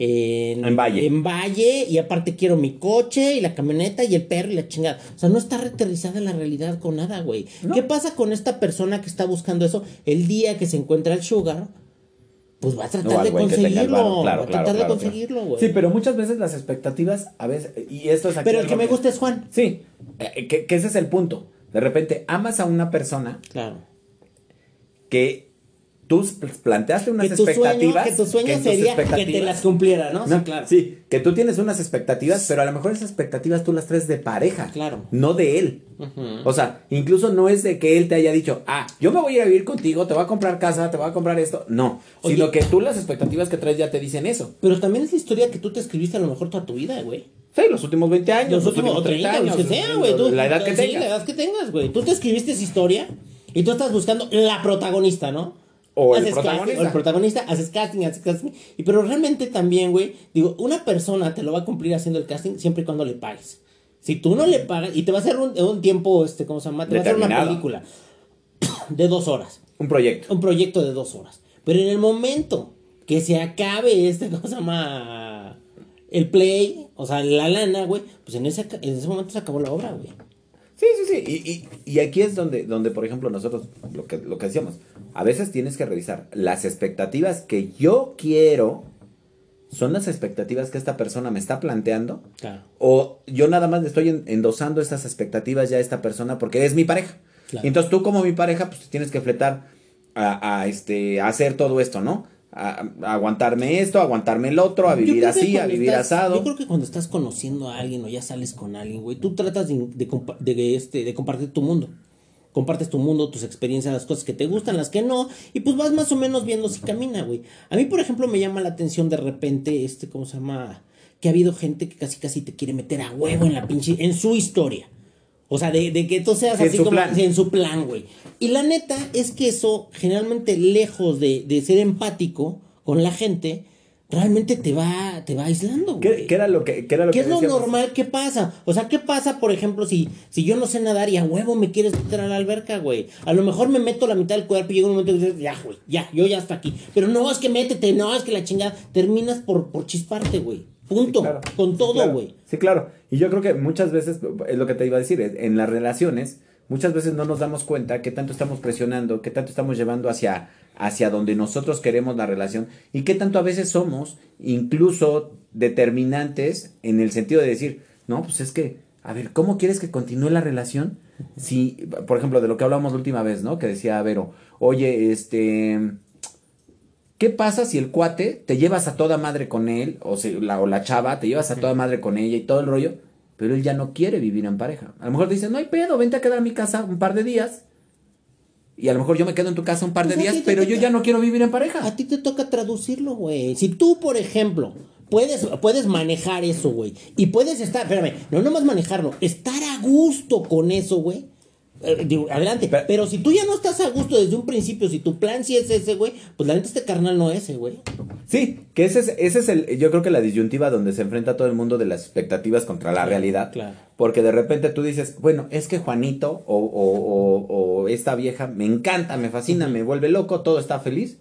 En, Valle. En Valle, y aparte quiero mi coche y la camioneta y el perro y la chingada. O sea, no está reterrizada la realidad con nada, güey. ¿Qué pasa con esta persona que está buscando eso? El día que se encuentra el sugar, pues va a tratar de conseguirlo. va a tratar de conseguirlo, güey. Sí, pero muchas veces las expectativas, a veces, y esto es aquí Pero el que me gusta es Juan. Sí, eh, que, que ese es el punto. De repente amas a una persona. Claro. Que tú planteaste unas expectativas. que tu sueño sería que te las cumpliera, ¿no? sí, claro. Sí, que tú tienes unas expectativas, pero a lo mejor esas expectativas tú las traes de pareja. Claro. No de él. O sea, incluso no es de que él te haya dicho, ah, yo me voy a ir a vivir contigo, te voy a comprar casa, te voy a comprar esto. No. sino que tú las expectativas que traes ya te dicen eso. Pero también es la historia que tú te escribiste a lo mejor toda tu vida, güey. Sí, los últimos 20 años. Los, últimos 30 años. que sea, güey. La edad que tengas. la edad que tengas, güey. Tú te escribiste esa historia y tú estás buscando la protagonista, ¿no? O el protagonista. o el protagonista, haces casting, haces casting. Y pero realmente también, güey, digo, una persona te lo va a cumplir haciendo el casting siempre y cuando le pagues. Si tú no le pagas, y te va a hacer un, tiempo, este, ¿cómo se llama? Te va a hacer una película de dos horas. Un proyecto. Un proyecto de dos horas. Pero en el momento que se acabe este, ¿cómo se llama? El play, o sea, la lana, güey, pues en ese, en ese momento se acabó la obra, güey. Sí, sí, sí. Y, y, aquí es donde, donde, por ejemplo, nosotros, lo que, lo que decíamos, a veces tienes que revisar las expectativas que yo quiero. ¿Son las expectativas que esta persona me está planteando? Claro. O yo nada más le estoy endosando estas expectativas ya a esta persona porque es mi pareja. Entonces tú como mi pareja, pues tienes que fletar a, a, este, a hacer todo esto, ¿no? A, aguantarme esto, aguantarme el otro, a vivir así, a vivir asado. Yo creo que cuando estás conociendo a alguien o ya sales con alguien, güey, tú tratas de, de, este, de compartir tu mundo. Compartes tu mundo, tus experiencias, las cosas que te gustan, las que no, y pues vas más o menos viendo si camina, güey. A mí, por ejemplo, me llama la atención de repente, este, ¿cómo se llama? Que ha habido gente que casi casi te quiere meter a huevo en la pinche, en su historia. O sea, de, de que tú seas así como en su plan, güey. Y la neta es que eso, generalmente, lejos de, de, ser empático con la gente, realmente te va, te va aislando, güey. ¿Qué, era lo que, qué era lo ¿Qué es lo normal? ¿Qué pasa? O sea, ¿qué pasa, por ejemplo, si, si yo no sé nadar y a huevo me quieres meter a la alberca, güey? A lo mejor me meto la mitad del cuerpo y llega un momento que dices, ya, güey, ya, yo ya hasta aquí. Pero no, es que métete, no, es que la chingada. Terminas por, por chisparte, güey. Punto. Con todo, güey. Sí, claro. Y yo creo que muchas veces, es lo que te iba a decir, en las relaciones, muchas veces no nos damos cuenta qué tanto estamos presionando, qué tanto estamos llevando hacia, hacia donde nosotros queremos la relación y qué tanto a veces somos incluso determinantes en el sentido de decir, no, pues es que, a ver, ¿cómo quieres que continúe la relación Si, por ejemplo, de lo que hablamos la última vez, ¿no? Que decía Vero, oye, este, ¿qué pasa si el cuate te llevas a toda madre con él, o, si, la, o la chava, te llevas a toda madre con ella y todo el rollo, pero él ya no quiere vivir en pareja? A lo mejor te dice, no hay pedo, vente a quedar a mi casa un par de días. Y a lo mejor yo me quedo en tu casa un par de Pues a días, pero yo ya no quiero vivir en pareja. A ti te toca traducirlo, güey. Si tú, por ejemplo, puedes, puedes manejar eso, güey. Y puedes estar, espérame, no nomás manejarlo, estar a gusto con eso, güey. Eh, digo, adelante. Pero- Pero, si tú ya no estás a gusto desde un principio, si tu plan sí es ese, güey, pues la neta este carnal no es ese, güey. Sí, que ese es, ese es el, yo creo que la disyuntiva donde se enfrenta todo el mundo de las expectativas contra la realidad. claro. Porque de repente tú dices, bueno, es que Juanito o, o- o- o esta vieja me encanta, me fascina, me vuelve loco, todo está feliz.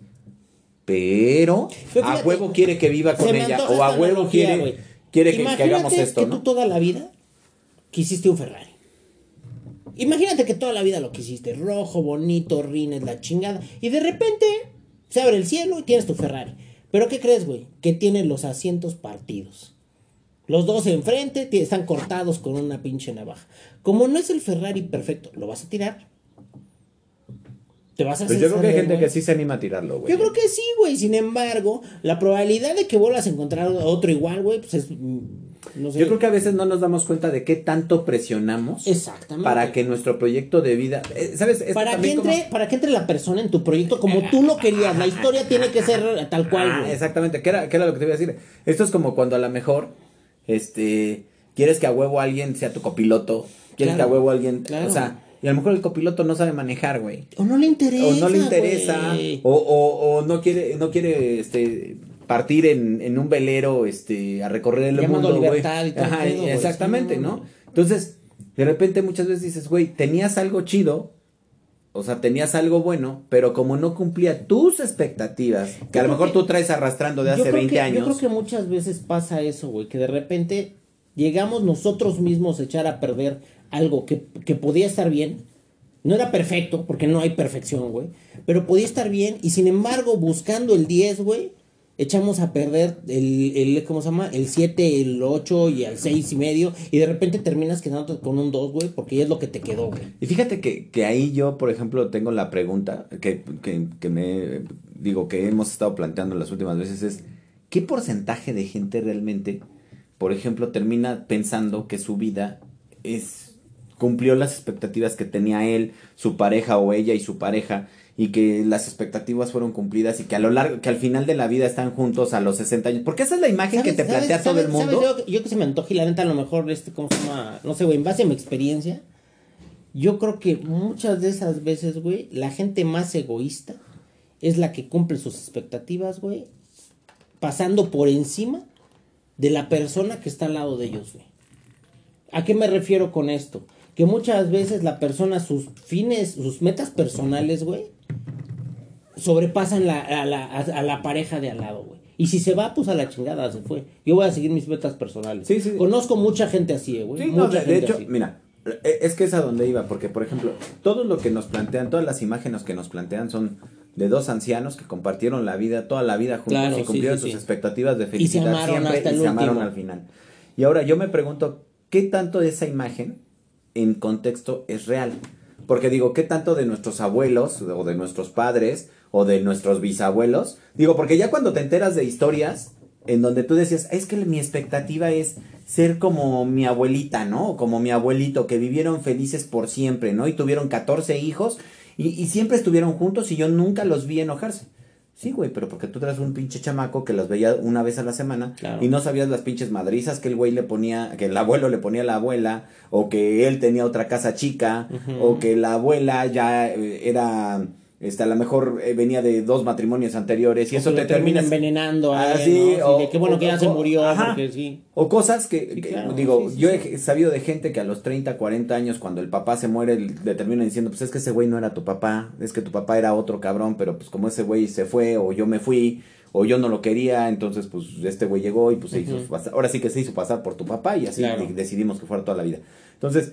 Pero Pero a huevo quiere que viva con ella. O a huevo analogía, quiere, quiere que, hagamos esto, que ¿no? tú toda la vida quisiste un Ferrari. Imagínate que toda la vida lo quisiste, rojo, bonito, rines, la chingada. Y de repente se abre el cielo y tienes tu Ferrari. Pero ¿qué crees, güey? Que tiene los asientos partidos. Los dos enfrente están cortados con una pinche navaja. Como no es el Ferrari perfecto, ¿lo vas a tirar? Te vas a Pues yo creo que hay gente que sí se anima a tirarlo, güey. Yo creo que sí, güey. Sin embargo, la probabilidad de que vuelvas a encontrar otro igual, güey, pues es. No sé. Yo creo que a veces no nos damos cuenta de qué tanto presionamos Exactamente. para que nuestro proyecto de vida, eh, ¿sabes? Esto Para que, como- entre, para que entre la persona en tu proyecto como tú lo querías. La historia tiene que ser tal cual, Ah, exactamente, ¿qué era, qué era lo que te iba a decir? Esto es como cuando a lo mejor, este, quieres que a huevo alguien sea tu copiloto, quieres Claro, que a huevo alguien, claro. o sea, y a lo mejor el copiloto no sabe manejar, güey. O no le interesa. O no le interesa, o, o, o no quiere, no quiere, este, partir en, en un velero, este, a recorrer el Llamando mundo, güey. exactamente, Sí, no. Entonces, de repente muchas veces dices, güey, tenías algo chido, o sea, tenías algo bueno, pero como no cumplía tus expectativas, que a lo mejor que- tú traes arrastrando de hace creo 20 que- años. Yo creo que muchas veces pasa eso, güey, que de repente llegamos nosotros mismos a echar a perder algo que, que podía estar bien. No era perfecto, porque no hay perfección, güey. Pero podía estar bien y sin embargo, buscando el 10, güey, echamos a perder el, el ¿cómo se llama? El 7, el 8 y el 6 y medio. Y de repente terminas quedándote con un 2, güey, porque es lo que te quedó, güey. Y fíjate que, que ahí yo, por ejemplo, tengo la pregunta que, que, que me digo que hemos estado planteando las últimas veces es ¿qué porcentaje de gente realmente, por ejemplo, termina pensando que su vida es cumplió las expectativas que tenía él, su pareja o ella y su pareja y que las expectativas fueron cumplidas y que a lo largo que al final de la vida están juntos a los 60 años, porque esa es la imagen que te ¿Sabes- plantea todo el mundo. yo, yo que se me antoja y la neta a lo mejor este cómo se llama, no sé, güey, en base a mi experiencia, yo creo que muchas de esas veces, güey, la gente más egoísta es la que cumple sus expectativas, güey, pasando por encima de la persona que está al lado de ellos, güey. ¿A qué me refiero con esto? Que muchas veces la persona, sus fines, sus metas personales, güey, sobrepasan la, a, la, a, la pareja de al lado, güey. Y si se va, pues a la chingada se fue. Yo voy a seguir mis metas personales. Sí, sí. Conozco mucha gente así, eh, güey. Sí, no, mucha de, de gente hecho, así. mira, e- es que es a donde iba, porque por ejemplo, todo lo que nos plantean, todas las imágenes que nos plantean son de dos ancianos que compartieron la vida, toda la vida juntos Claro, y sí, cumplieron sí, sus sí. expectativas de Y se felicidad amaron siempre hasta y el se amaron al final. Y ahora yo me pregunto, ¿qué tanto de esa imagen en contexto es real? Porque digo, ¿qué tanto de nuestros abuelos o de nuestros padres o de nuestros bisabuelos? Digo, porque ya cuando te enteras de historias en donde tú decías, es que mi expectativa es ser como mi abuelita, ¿no? O como mi abuelito, que vivieron felices por siempre, ¿no? Y tuvieron 14 hijos y, y siempre estuvieron juntos y yo nunca los vi enojarse. Sí, güey, pero porque tú traes un pinche chamaco que los veía una vez a la semana Claro. y no sabías las pinches madrizas que el güey le ponía, que el abuelo le ponía a la abuela, o que él tenía otra casa chica, o que la abuela ya eh, era, este, a lo mejor eh, venía de dos matrimonios anteriores y O eso te termina envenenando a Así, ¿no? o- Así de que bueno que ya o- se o- murió, ajá. porque sí. O cosas que, Sí, que, claro, digo, sí, yo he sabido de gente que a los 30, 40 años, cuando el papá se muere, le terminan diciendo, pues es que ese güey no era tu papá, es que tu papá era otro cabrón, pero pues como ese güey se fue, o yo me fui, o yo no lo quería, entonces pues este güey llegó y pues se hizo pasar, ahora sí que se hizo pasar por tu papá y así Claro. decidimos que fuera toda la vida. Entonces,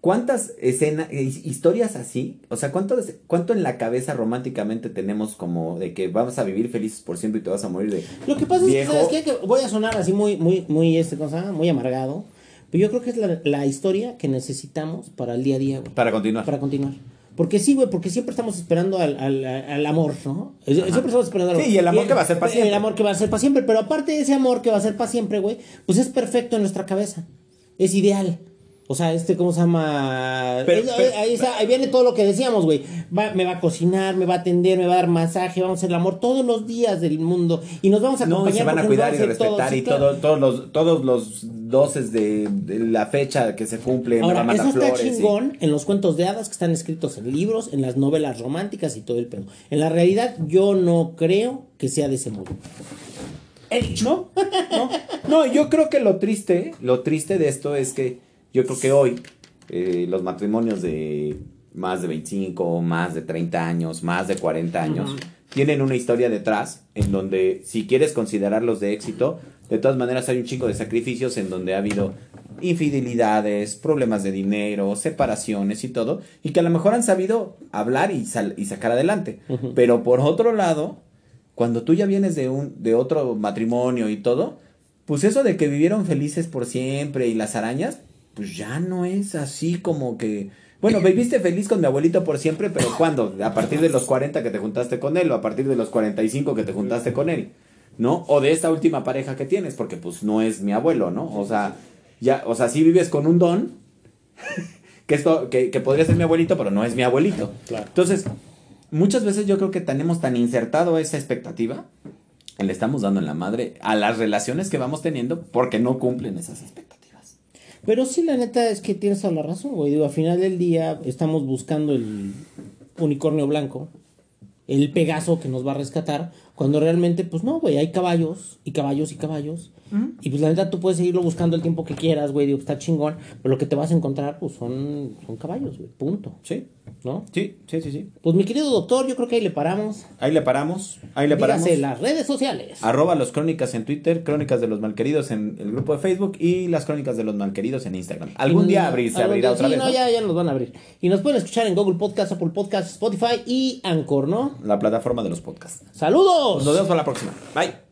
¿cuántas escenas, eh, historias así? O sea, ¿cuánto, ¿cuánto en la cabeza románticamente tenemos como de que vamos a vivir felices por siempre y te vas a morir de... Lo que pasa Viejo. es que, ¿sabes qué? Que voy a sonar así muy, muy, muy, este, cosa, muy amargado. Pero yo creo que es la, la historia que necesitamos para el día a día, güey. Para continuar. Para continuar. Porque sí, güey, porque siempre estamos esperando al, al, al amor, ¿no? Siempre estamos esperando al Sí, y el amor que va a ser para siempre. El amor que va a ser para siempre. Pero aparte de ese amor que va a ser para siempre, güey, pues es perfecto en nuestra cabeza. Es ideal. O sea, este, ¿cómo se llama? Pero- ahí, pero- ahí está- ahí viene todo lo que decíamos, güey. Va- me va a cocinar, me va a atender, me va a dar masaje, vamos a hacer el amor todos los días del mundo. Y nos vamos a No, y acompañar. se van a cuidar y todo, respetar y todo, todos los todos los doces de, de la fecha que se cumple. Ahora, eso está flores y- chingón en los cuentos de hadas que están escritos en libros, en las novelas románticas y todo el pedo. En la realidad, yo no creo que sea de ese modo. He dicho. No, no, yo creo que lo triste, lo triste de esto es que yo creo que hoy eh, los matrimonios de más de 25, más de 30 años, más de 40 años, tienen una historia detrás en donde si quieres considerarlos de éxito, de todas maneras hay un chingo de sacrificios en donde ha habido infidelidades, problemas de dinero, separaciones y todo, y que a lo mejor han sabido hablar y, sal- y sacar adelante. Pero por otro lado, cuando tú ya vienes de un de otro matrimonio y todo, pues eso de que vivieron felices por siempre y las arañas, pues ya no es así como que bueno, viviste feliz con mi abuelito por siempre, pero ¿cuándo? A partir de los 40 que te juntaste con él o a partir de los 45 que te juntaste con él, ¿no? O de esta última pareja que tienes, porque pues no es mi abuelo, ¿no? O sea, ya, o sea, sí vives con un don que esto que, que podría ser mi abuelito, pero no es mi abuelito. Claro. Entonces, muchas veces yo creo que tenemos tan insertado esa expectativa, que le estamos dando en la madre a las relaciones que vamos teniendo porque no cumplen esas expectativas. Pero sí, la neta es que tienes toda la razón, güey. Digo, al final del día estamos buscando el unicornio blanco, el Pegaso que nos va a rescatar, cuando realmente, pues no, güey, hay caballos y caballos y caballos. Y pues la neta tú puedes seguirlo buscando el tiempo que quieras, güey, digo, está chingón, pero lo que te vas a encontrar, pues son, son caballos, güey, punto. Sí, ¿No? sí, sí, sí, sí. Pues mi querido doctor, yo creo que ahí le paramos. Ahí le paramos, ahí le paramos. Dígase las redes sociales. Arroba los crónicas en Twitter, crónicas de los malqueridos en el grupo de Facebook y las crónicas de los malqueridos en Instagram. Algún día abrir, se abrirá otra sí, vez. no, ¿no? ya, ya nos van a abrir. Y nos pueden escuchar en Google Podcast, Apple Podcast, Spotify y Anchor, ¿no? La plataforma de los podcasts. ¡Saludos! Nos vemos para la próxima. Bye.